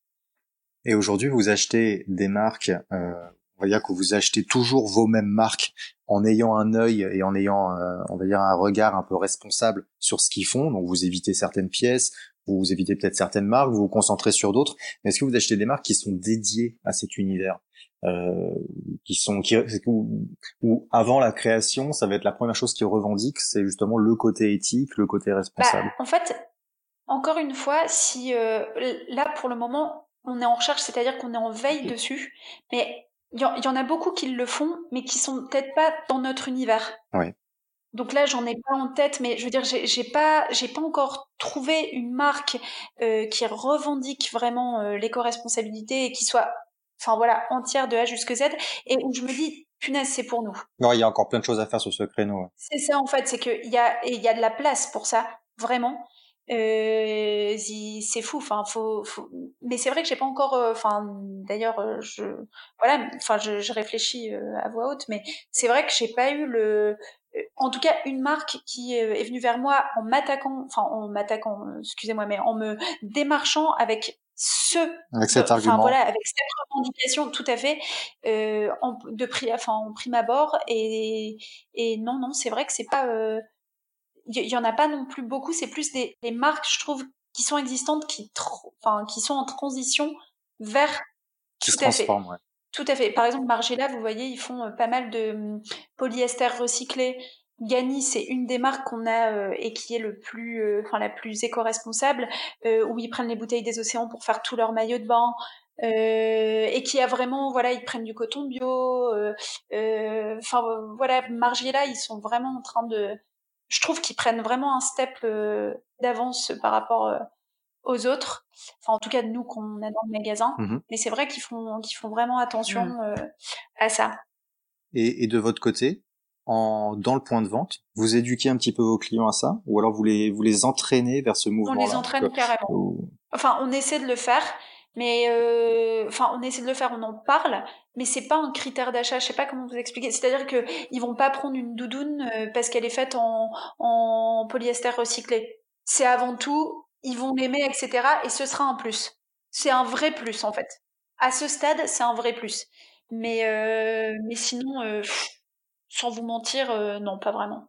Et aujourd'hui, vous achetez des marques, euh, on va dire que vous achetez toujours vos mêmes marques en ayant un œil et en ayant, euh, on va dire, un regard un peu responsable sur ce qu'ils font. Donc, vous évitez certaines pièces, vous évitez peut-être certaines marques, vous vous concentrez sur d'autres. Mais est-ce que vous achetez des marques qui sont dédiées à cet univers euh, qui sont qui ou, avant la création, ça va être la première chose qu'ils revendiquent, c'est justement le côté éthique, le côté responsable? Bah, en fait, encore une fois, si euh, là pour le moment on est en recherche, c'est-à-dire qu'on est en veille dessus, mais il y, en a beaucoup qui le font, mais qui sont peut-être pas dans notre univers. Oui. Donc là, j'en ai pas en tête, mais je veux dire, j'ai pas, j'ai pas encore trouvé une marque euh, qui revendique vraiment euh, l'éco-responsabilité et qui soit, enfin voilà, entière de A jusqu'à Z, et où je me dis, punaise, c'est pour nous. Non, il y a encore plein de choses à faire sur ce créneau. C'est ça en fait, c'est qu'il y a, il y a de la place pour ça, vraiment. Euh, c'est fou enfin faut, faut, mais c'est vrai que j'ai pas encore euh, enfin d'ailleurs euh, je voilà enfin je, je réfléchis euh, à voix haute mais c'est vrai que j'ai pas eu le en tout cas une marque qui est venue vers moi en m'attaquant enfin en m'attaquant excusez-moi mais en me démarchant avec ce avec cet argument. voilà avec cette revendication tout à fait euh, en, de prix enfin en prime abord et et non non c'est vrai que c'est pas il y, en a pas non plus beaucoup. C'est plus des, des, marques, je trouve, qui sont existantes, qui, enfin, qui sont en transition vers qui tout se à fait. Ouais. Tout à fait. Par exemple, Margiela, vous voyez, ils font euh, pas mal de hum, polyester recyclé. Gani, c'est une des marques qu'on a euh, et qui est le plus, euh, enfin la plus éco-responsable, où ils prennent les bouteilles des océans pour faire tout leur maillot de bain. et qui a vraiment, voilà, ils prennent du coton bio. Enfin voilà, Margiela, ils sont vraiment en train de je trouve qu'ils prennent vraiment un step euh, d'avance par rapport euh, aux autres. Enfin, en tout cas, de nous qu'on a dans le magasin. Mmh Mais c'est vrai qu'ils font, qu'ils font vraiment attention mmh. euh, à ça. Et, et, de votre côté, en, dans le point de vente, vous éduquez un petit peu vos clients à ça? Ou alors vous les, vous les entraînez vers ce mouvement-là On les entraîne carrément. Enfin, on essaie de le faire. Mais euh, on essaie de le faire, on en parle, mais c'est pas un critère d'achat. Je sais pas comment vous expliquer. C'est-à-dire que ils vont pas prendre une doudoune euh, parce qu'elle est faite en, en polyester recyclé. C'est avant tout, ils vont l'aimer, etc. Et ce sera un plus. C'est un vrai plus en fait. À ce stade, c'est un vrai plus. Mais euh, mais sinon, euh, sans vous mentir, euh, non, pas vraiment.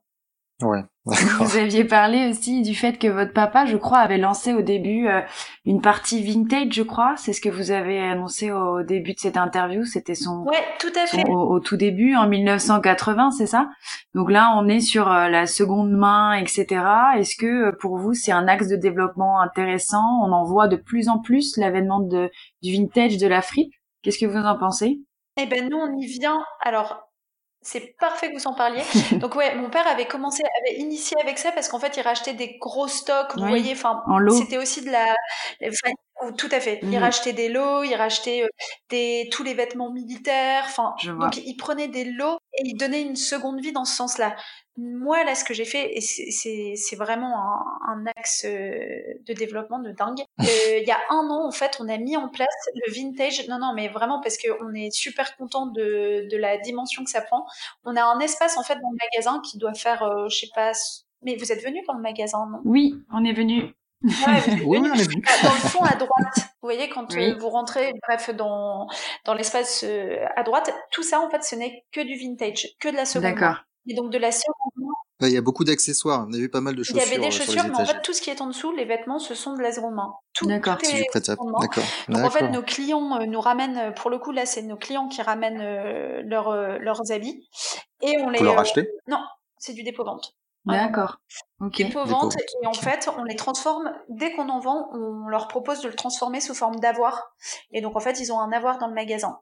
Ouais, Vous aviez parlé aussi du fait que votre papa, je crois, avait lancé au début euh, une partie vintage, je crois. C'est ce que vous avez annoncé au début de cette interview. C'était son, ouais, tout à fait. au, tout début, en 1980, c'est ça? Donc là, on est sur euh, la seconde main, etc. Est-ce que euh, pour vous, c'est un axe de développement intéressant? On en voit de plus en plus l'avènement de du vintage, de la fripe. Qu'est-ce que vous en pensez? Eh ben nous, on y vient. Alors c'est parfait que vous en parliez. Donc ouais, mon père avait commencé, avait initié avec ça parce qu'en fait, il rachetait des gros stocks, vous voyez, enfin, c'était aussi de la, tout à fait. Il mmh. rachetait des lots, il rachetait euh, des tous les vêtements militaires, enfin, donc il prenait des lots et il donnait une seconde vie dans ce sens-là. Moi, là, ce que j'ai fait, et c'est vraiment un, un, axe euh, de développement de dingue. Euh, il y a un an, en fait, on a mis en place le vintage. Non, non, mais vraiment parce qu'on est super content de, de la dimension que ça prend. On a un espace, en fait, dans le magasin qui doit faire, euh, je sais pas, mais vous êtes venu dans le magasin, non? Oui, on est venu. Ouais, oui, on est venu. Dans le fond à droite, vous voyez quand vous rentrez, bref, dans dans l'espace à droite, tout ça en fait, ce n'est que du vintage, que de la seconde. D'accord. Et donc de la seconde il y a beaucoup d'accessoires. On a vu pas mal de chaussures. Il y avait des euh, chaussures, mais en fait, tout ce qui est en dessous, les vêtements, ce sont de la seconde main. Tout, D'accord. C'est du D'accord. Donc en fait, nos clients euh, nous ramènent, euh, pour le coup, là, c'est nos clients qui ramènent leurs, leurs habits. Et on les. Vous leur acheter Non, c'est du dépôt-vente. D'accord. Ok. Dépôt-vente. Et en fait, on les transforme, dès qu'on en vend, on leur propose de le transformer sous forme d'avoir. Et donc, en fait, ils ont un avoir dans le magasin.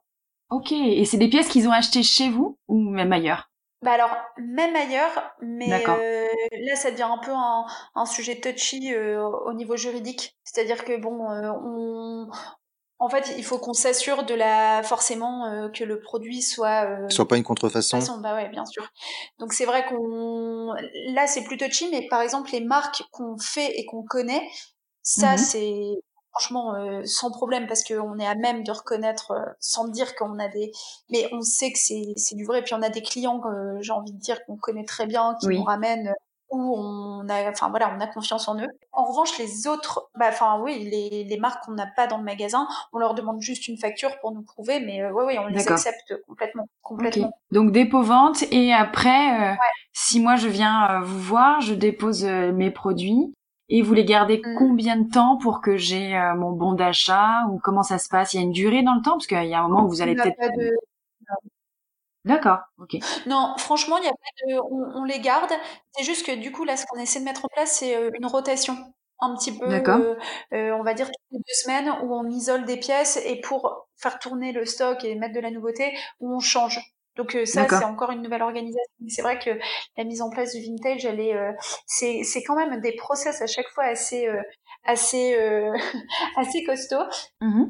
Ok. Et c'est des pièces qu'ils ont achetées chez vous ou même ailleurs? Bah alors, même ailleurs, mais euh, là, ça devient un peu un, un sujet touchy euh, au niveau juridique. C'est-à-dire que, bon, euh, on, en fait, il faut qu'on s'assure de la forcément euh, que le produit soit euh, soit pas une contrefaçon. Bah ouais, bien sûr. Donc c'est vrai qu'on là c'est plutôt touchy, mais par exemple les marques qu'on fait et qu'on connaît, ça mhm. c'est franchement euh, sans problème parce qu'on est à même de reconnaître euh, sans dire qu'on a des mais on sait que c'est c'est du vrai puis on a des clients j'ai envie de dire qu'on connaît très bien qui nous ramènent où on a, enfin voilà, on a confiance en eux. En revanche, les autres, bah, enfin oui, les, les marques qu'on n'a pas dans le magasin, on leur demande juste une facture pour nous prouver, mais euh, oui, on les accepte complètement, complètement. Donc dépôt vente et après, euh, si moi je viens euh, vous voir, je dépose mes produits. Et vous les gardez mm. combien de temps pour que j'ai mon bon d'achat ou comment ça se passe? Il y a une durée dans le temps? Parce qu'il y a un moment où vous allez peut-être D'accord, ok. Non, franchement, il y a pas de, on, les garde. C'est juste que du coup, là, ce qu'on essaie de mettre en place, c'est euh, une rotation un petit peu, euh, euh, on va dire toutes les deux semaines, où on isole des pièces et pour faire tourner le stock et mettre de la nouveauté, où on change. Donc ça, c'est encore une nouvelle organisation. C'est vrai que la mise en place du vintage, elle est, c'est, c'est quand même des process à chaque fois assez, assez, assez costauds. Mmh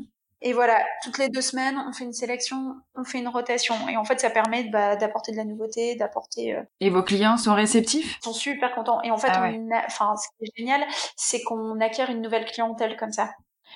et voilà, toutes les deux semaines, on fait une sélection, on fait une rotation. Et en fait, ça permet bah, d'apporter de la nouveauté, d'apporter. Euh, et vos clients sont réceptifs? Ils sont super contents. Et en fait, ah enfin, ce qui est génial, c'est qu'on acquiert une nouvelle clientèle comme ça.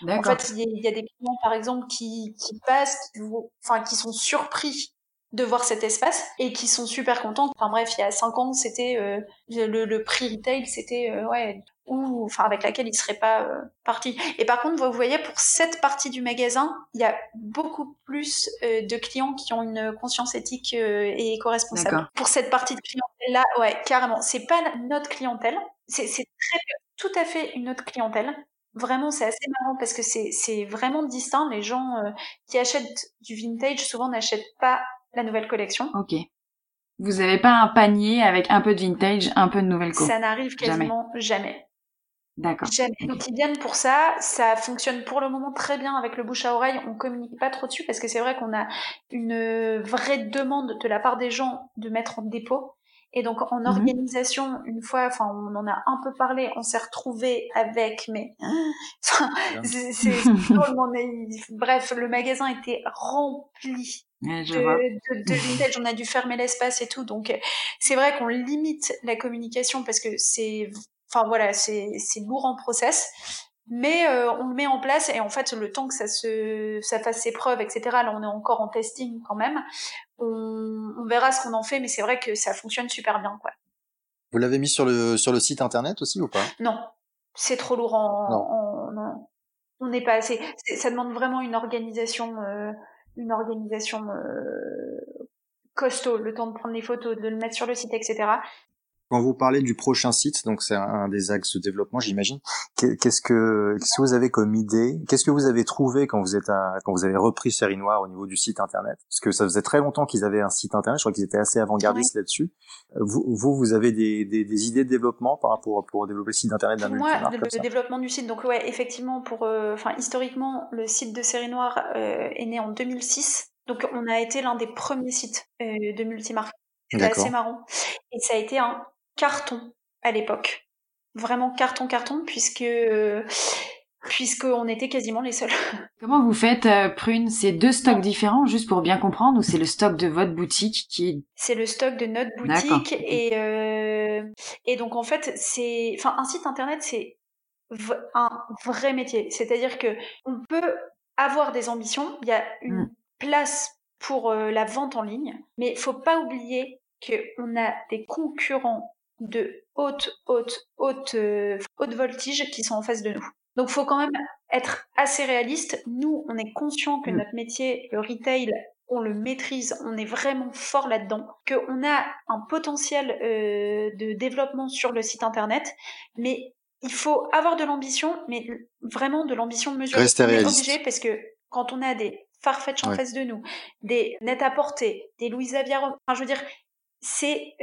En fait, il y, a des clients, par exemple, qui, qui passent, qui, enfin, qui sont surpris de voir cet espace et qui sont super contents. Enfin bref, il y a cinq ans, c'était euh, le, le, prix retail, c'était euh, ouais ou enfin avec laquelle il serait pas euh, parti. Et par contre, vous voyez, pour cette partie du magasin, il y a beaucoup plus euh, de clients qui ont une conscience éthique euh, et éco-responsable. Pour cette partie de clientèle-là, ouais, carrément. C'est pas notre clientèle. C'est très tout à fait une autre clientèle. Vraiment, c'est assez marrant parce que c'est vraiment distinct. Les gens qui achètent du vintage souvent n'achètent pas la nouvelle collection. Ok. Vous n'avez pas un panier avec un peu de vintage, un peu de nouvelle co? Ça n'arrive quasiment jamais. D'accord. Donc ils viennent pour ça. Ça fonctionne pour le moment très bien avec le bouche à oreille. On communique pas trop dessus parce que c'est vrai qu'on a une vraie demande de la part des gens de mettre en dépôt. Et donc en mhm. organisation, une fois, enfin on en a un peu parlé, on s'est retrouvé avec, mais c'est bref, le magasin était rempli de, de, vintage, on a dû fermer l'espace et tout. Donc c'est vrai qu'on limite la communication parce que c'est Enfin voilà, c'est lourd en process, mais euh, on le met en place et en fait le temps que ça se ça fasse ses preuves, etc. Là on est encore en testing quand même. On, on verra ce qu'on en fait, mais c'est vrai que ça fonctionne super bien quoi. Vous l'avez mis sur le sur le site internet aussi ou pas? Non, c'est trop lourd en, en, on n'est pas assez. Ça demande vraiment une organisation euh, une organisation euh, costaud, le temps de prendre les photos, de le mettre sur le site, etc. Quand vous parlez du prochain site, donc c'est un des axes de développement, j'imagine. Qu'est-ce que, qu'est-ce que vous avez comme idée Qu'est-ce que vous avez trouvé quand vous êtes à, quand vous avez repris Série Noire au niveau du site internet? Parce que ça faisait très longtemps qu'ils avaient un site internet. Je crois qu'ils étaient assez avant-gardistes là-dessus. Vous, vous, vous avez des, des, des, idées de développement par rapport pour développer le site internet d'un Moi, le, le développement du site, donc ouais, effectivement, pour, euh, enfin historiquement, le site de Série Noire euh, est né en 2006. Donc on a été l'un des premiers sites euh, de multimarque. C'était assez marrant. Et ça a été un carton à l'époque. Vraiment carton, carton, puisque euh, puisqu'on était quasiment les seuls. Comment vous faites, euh, Prune C'est deux stocks différents, juste pour bien comprendre, ou c'est le stock de votre boutique qui est... C'est le stock de notre boutique, et, euh, et donc en fait, c'est... Enfin, un site internet, c'est un vrai métier. C'est-à-dire que on peut avoir des ambitions, il y a une mm. place pour la vente en ligne, mais il faut pas oublier qu'on a des concurrents de haute, haute, haute, euh, haute voltige qui sont en face de nous. Donc, faut quand même être assez réaliste. Nous, on est conscient que mm. notre métier, le retail, on le maîtrise, on est vraiment fort là-dedans, qu'on a un potentiel euh, de développement sur le site internet, mais il faut avoir de l'ambition, mais vraiment de l'ambition mesurée. Rester réaliste. obligé parce que quand on a des Farfetch en face de nous, des Net à porter, des Louise Aviaro, enfin je veux dire, c'est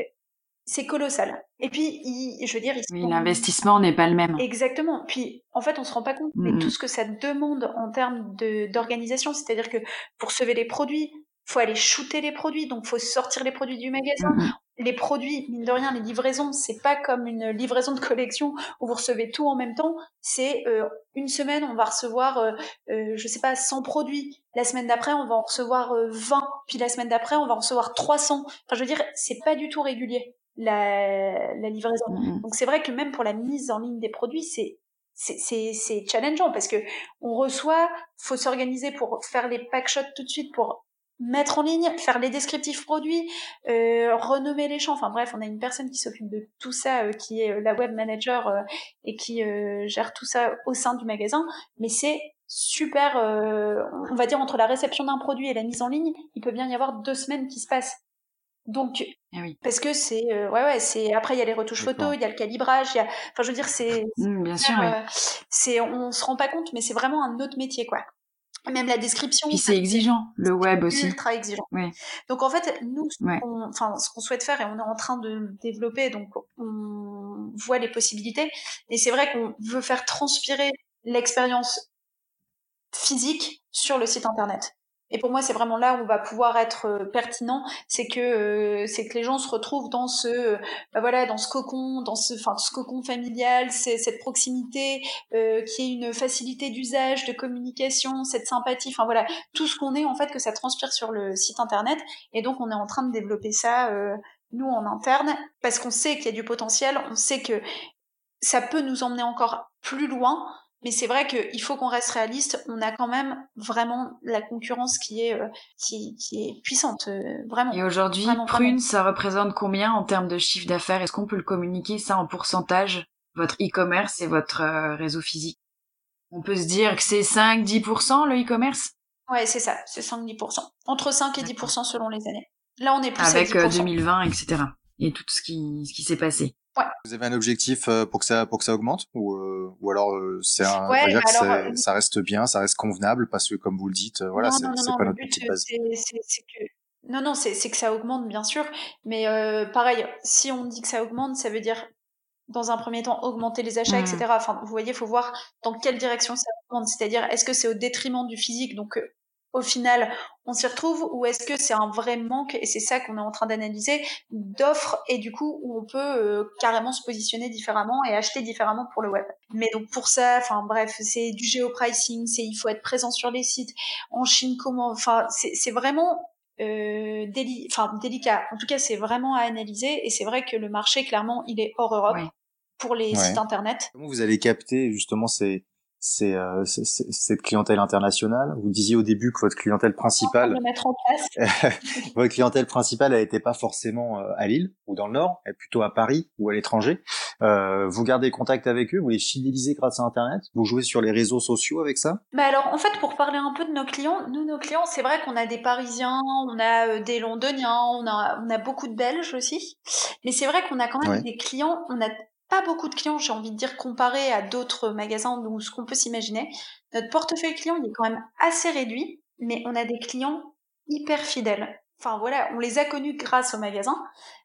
c'est colossal. Et puis, je veux dire, oui, l'investissement n'est pas le même. Exactement. Puis, en fait, on se rend pas compte, mais tout ce que ça demande en termes d'organisation, c'est-à-dire que pour sauver les produits, faut aller shooter les produits, donc faut sortir les produits du magasin. Les produits, mine de rien, les livraisons, c'est pas comme une livraison de collection où vous recevez tout en même temps. C'est euh, une semaine, on va recevoir, euh, euh, je sais pas, 100 produits. La semaine d'après, on va en recevoir 20. Puis la semaine d'après, on va en recevoir 300. Enfin, je veux dire, c'est pas du tout régulier la, la livraison. Donc c'est vrai que même pour la mise en ligne des produits, c'est c'est challengeant parce que on reçoit, faut s'organiser pour faire les packshots tout de suite pour mettre en ligne, faire les descriptifs produits, euh, renommer les champs. Enfin bref, on a une personne qui s'occupe de tout ça, euh, qui est euh, la web manager euh, et qui gère tout ça au sein du magasin. Mais c'est super, on va dire entre la réception d'un produit et la mise en ligne, il peut bien y avoir deux semaines qui se passent. Donc, ah oui. parce que c'est, ouais, ouais, c'est. Après, il y a les retouches photos, il y a le calibrage, il y a. Enfin, je veux dire, c'est. Mmh, bien sûr. c'est, on se rend pas compte, mais c'est vraiment un autre métier, quoi. Même la description. Puis c'est exigeant, le web aussi. Ultra exigeant. Donc en fait, nous, enfin, ce qu'on souhaite faire et on est en train de développer, donc on voit les possibilités. Et c'est vrai qu'on veut faire transpirer l'expérience physique sur le site internet. Et pour moi, c'est vraiment là où on va pouvoir être euh, pertinent, c'est que euh, c'est que les gens se retrouvent dans ce euh, bah voilà dans ce cocon, dans ce enfin ce cocon familial, cette proximité qui est une facilité d'usage, de communication, cette sympathie, enfin voilà tout ce qu'on est en fait que ça transpire sur le site internet. Et donc on est en train de développer ça nous en interne parce qu'on sait qu'il y a du potentiel, on sait que ça peut nous emmener encore plus loin mais c'est vrai qu'il faut qu'on reste réaliste. On a quand même vraiment la concurrence qui est, euh, qui, est puissante, euh, vraiment. Et aujourd'hui, Prune, ça représente combien en termes de chiffre d'affaires? Est-ce qu'on peut le communiquer ça en pourcentage Votre e-commerce et votre euh, réseau physique? On peut se dire que c'est 5-10% le e-commerce? Ouais, c'est ça, c'est 5-10%. Entre 5 et 10% selon les années. Là, on est plus Avec à 2020, etc. Et tout ce qui, ce qui s'est passé. Vous avez un objectif euh, pour que ça pour que ça augmente ou euh, ou alors euh, c'est un ouais, dire que ça reste bien, ça reste convenable parce que comme vous le dites, voilà, c'est pas notre but. Que... Non non, c'est que ça augmente bien sûr, mais pareil, si on dit que ça augmente, ça veut dire dans un premier temps augmenter les achats, etc. Mmh. Enfin, vous voyez, il faut voir dans quelle direction ça augmente. C'est-à-dire, est-ce que c'est au détriment du physique, donc au final, on s'y retrouve ou est-ce que c'est un vrai manque et c'est ça qu'on est en train d'analyser d'offres et du coup où on peut euh, carrément se positionner différemment et acheter différemment pour le web. Mais donc pour ça, enfin bref, c'est du géopricing, c'est il faut être présent sur les sites en Chine comment, enfin c'est vraiment euh, enfin délicat. En tout cas, c'est vraiment à analyser et c'est vrai que le marché clairement il est hors Europe. pour les sites internet. Comment vous avez capté justement ces, euh, c'est cette clientèle internationale. Vous disiez au début que votre clientèle principale, mettre en place. votre clientèle principale, elle n'était pas forcément euh, à Lille ou dans le Nord, elle est plutôt à Paris ou à l'étranger. Euh, vous gardez contact avec eux, vous les fidélisez grâce à Internet, vous jouez sur les réseaux sociaux avec ça? Mais alors, en fait, pour parler un peu de nos clients, nous, nos clients, c'est vrai qu'on a des Parisiens, on a des Londoniens, on a, on a beaucoup de Belges aussi. Mais c'est vrai qu'on a quand même des clients, on a pas beaucoup de clients, j'ai envie de dire, comparé à d'autres magasins ou ce qu'on peut s'imaginer. Notre portefeuille client, il est quand même assez réduit, mais on a des clients hyper fidèles. Enfin voilà, on les a connus grâce au magasin,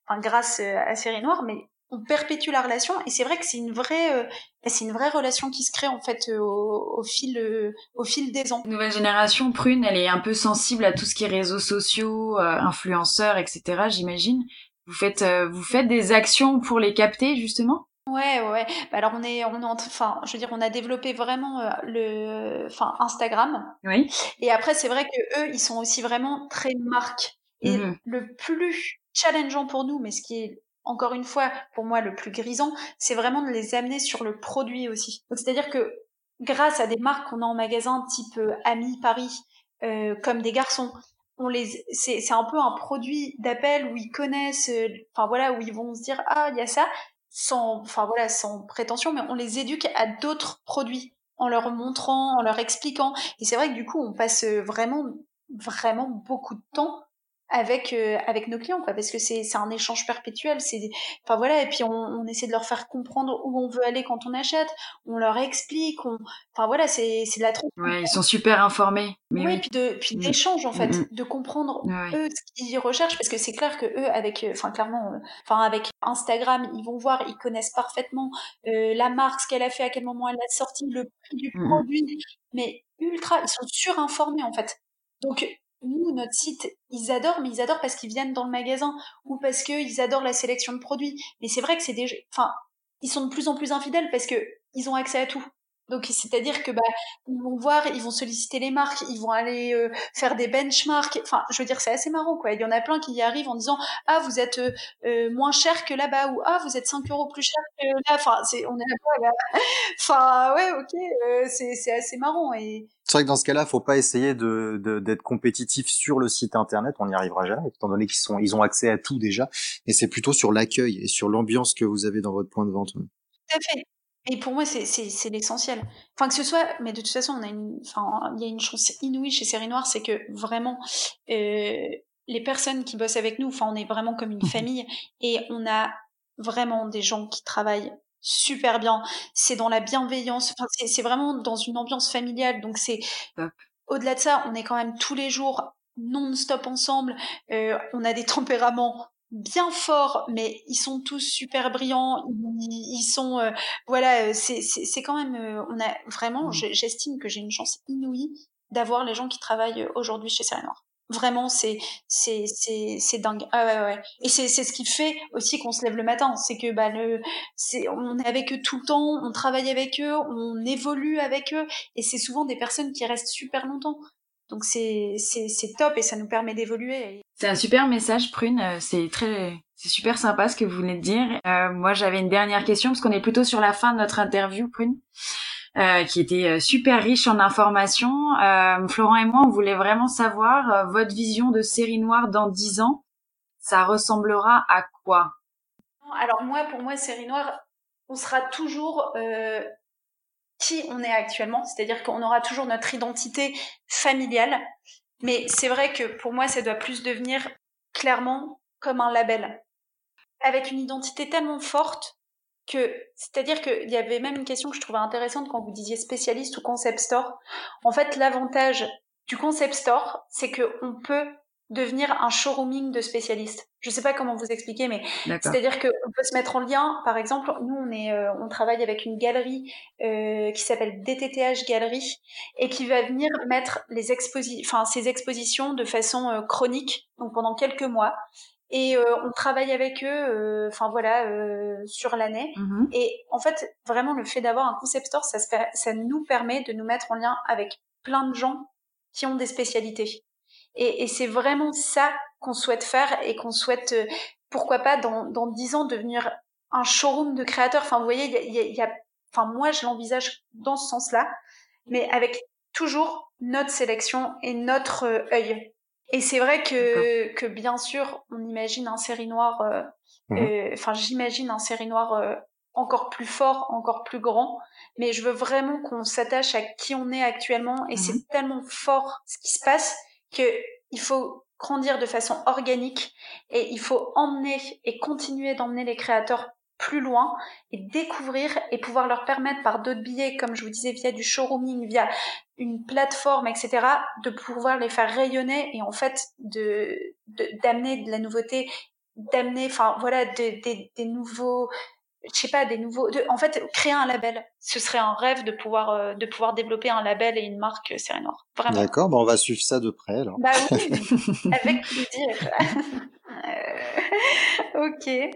enfin grâce euh, à Série Noire, mais on perpétue la relation et c'est vrai que c'est une vraie euh, c'est une vraie relation qui se crée en fait euh, au, fil au fil des ans. Nouvelle génération prune, elle est un peu sensible à tout ce qui est réseaux sociaux, influenceurs, etc. J'imagine. Vous faites vous faites des actions pour les capter justement? Ouais, ouais. Bah, alors on est, on est, enfin, je veux dire, on a développé vraiment euh, le, enfin, Instagram. Oui. Et après, c'est vrai que eux, ils sont aussi vraiment très marques. Et mmh le plus challengeant pour nous, mais ce qui est encore une fois pour moi le plus grisant, c'est vraiment de les amener sur le produit aussi. Donc c'est-à-dire que grâce à des marques qu'on a en magasin, type euh, Ami Paris, euh, comme des garçons, on les, c'est, c'est un peu un produit d'appel où ils connaissent, euh, enfin voilà, où ils vont se dire ah il y a ça, sans, enfin voilà, sans prétention, mais on les éduque à d'autres produits en leur montrant, en leur expliquant. Et c'est vrai que du coup, on passe vraiment, vraiment beaucoup de temps avec euh, avec nos clients quoi parce que c'est c'est un échange perpétuel c'est enfin voilà et puis on, on, essaie de leur faire comprendre où on veut aller quand on achète on leur explique on enfin voilà c'est c'est de la trompe ouais ils sont super informés mais oui, puis de puis mm. d'échange en fait mm, mm. de comprendre eux ce qu'ils recherchent parce que c'est clair que eux avec euh, enfin clairement euh, enfin avec Instagram ils vont voir ils connaissent parfaitement euh, la marque ce qu'elle a fait à quel moment elle l'a sorti le prix du produit mais ultra ils sont surinformés en fait. Donc nous, notre site, ils adorent, mais ils adorent parce qu'ils viennent dans le magasin ou parce qu'ils adorent la sélection de produits. Mais c'est vrai que c'est des, enfin, ils sont de plus en plus infidèles parce que ils ont accès à tout. Donc c'est-à-dire que bah ils vont voir, ils vont solliciter les marques, ils vont aller euh, faire des benchmarks. Enfin, je veux dire c'est assez marrant quoi. Il y en a plein qui y arrivent en disant ah vous êtes euh, euh, moins cher que là-bas ou ah vous êtes 5 euros plus cher que là. Enfin c'est on est là? Enfin ouais ok c'est c'est assez marrant et c'est vrai que dans ce cas-là, faut pas essayer de d'être compétitif sur le site internet, on n'y arrivera jamais, étant donné qu'ils sont ils ont accès à tout déjà. Et c'est plutôt sur l'accueil et sur l'ambiance que vous avez dans votre point de vente. Tout à fait. Et pour moi, c'est l'essentiel. Enfin, que ce soit, mais de toute façon, on a une, enfin, il y a une chance inouïe chez Série Noire, c'est que vraiment, euh, les personnes qui bossent avec nous, enfin, on est vraiment comme une famille et on a vraiment des gens qui travaillent super bien. C'est dans la bienveillance. Enfin, c'est vraiment dans une ambiance familiale. Donc, c'est, au-delà de ça, on est quand même tous les jours non-stop ensemble. Euh, on a des tempéraments bien forts, mais ils sont tous super brillants. Ils, sont, euh, voilà, euh, c'est c'est quand même, euh, on a vraiment, mmh. j'estime que j'ai une chance inouïe d'avoir les gens qui travaillent aujourd'hui chez Série Noire. Vraiment, c'est c'est c'est c'est dingue. Ah ouais ouais. Et c'est c'est ce qui fait aussi qu'on se lève le matin, c'est que bah le c'est on est avec eux tout le temps, on travaille avec eux, on évolue avec eux, et c'est souvent des personnes qui restent super longtemps. Donc c'est c'est top et ça nous permet d'évoluer. C'est un super message, Prune. Euh, c'est très, c'est super sympa ce que vous venez de dire. Euh, moi, j'avais une dernière question parce qu'on est plutôt sur la fin de notre interview, Prune, euh, qui était super riche en informations. Euh, Florent et moi, on voulait vraiment savoir votre vision de série noire dans dix ans. Ça ressemblera à quoi? Alors moi, pour moi, série noire, on sera toujours qui on est actuellement, c'est-à-dire qu'on aura toujours notre identité familiale, mais c'est vrai que pour moi, ça doit plus devenir clairement comme un label, avec une identité tellement forte que, c'est-à-dire qu'il y avait même une question que je trouvais intéressante quand vous disiez spécialiste ou concept store. En fait, l'avantage du concept store, c'est que on peut devenir un showrooming de spécialistes. Je sais pas comment vous expliquer, mais c'est-à-dire qu'on peut se mettre en lien. Par exemple, nous, on est, euh, on travaille avec une galerie euh, qui s'appelle DTTH Galerie et qui va venir mettre les expositions, enfin ces expositions de façon euh, chronique, donc pendant quelques mois. Et euh, on travaille avec eux, enfin voilà, sur l'année. Mm-hmm. Et en fait, vraiment, le fait d'avoir un concept store, ça, ça nous permet de nous mettre en lien avec plein de gens qui ont des spécialités. Et, et c'est vraiment ça qu'on souhaite faire et qu'on souhaite, euh, pourquoi pas, dans, dans 10 ans, devenir un showroom de créateurs. Enfin, vous voyez, il y a, y a, enfin, moi, je l'envisage dans ce sens-là, mais avec toujours notre sélection et notre euh, œil. Et c'est vrai que, que bien sûr, on imagine un série noire, euh, mmh enfin, j'imagine un série noire encore plus fort, encore plus grand, mais je veux vraiment qu'on s'attache à qui on est actuellement et mmh c'est tellement fort ce qui se passe qu'il faut grandir de façon organique et il faut emmener et continuer d'emmener les créateurs plus loin et découvrir et pouvoir leur permettre par d'autres billets, comme je vous disais, via du showrooming, via une plateforme, etc., de pouvoir les faire rayonner et en fait de d'amener de, la nouveauté, d'amener, enfin voilà, des nouveaux je sais pas des nouveaux de, en fait créer un label ce serait un rêve de pouvoir euh, de pouvoir développer un label et une marque Série Noire vraiment d'accord bah on va suivre ça de près alors bah oui avec plaisir euh, ok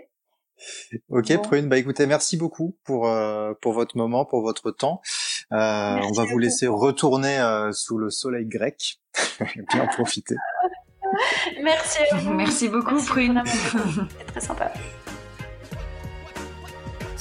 Ok Prune, bah écoutez, merci beaucoup pour euh, pour votre moment, pour votre temps. on va vous laisser retourner sous le soleil grec, bien profiter. merci. Merci beaucoup Prune. C'est très sympa.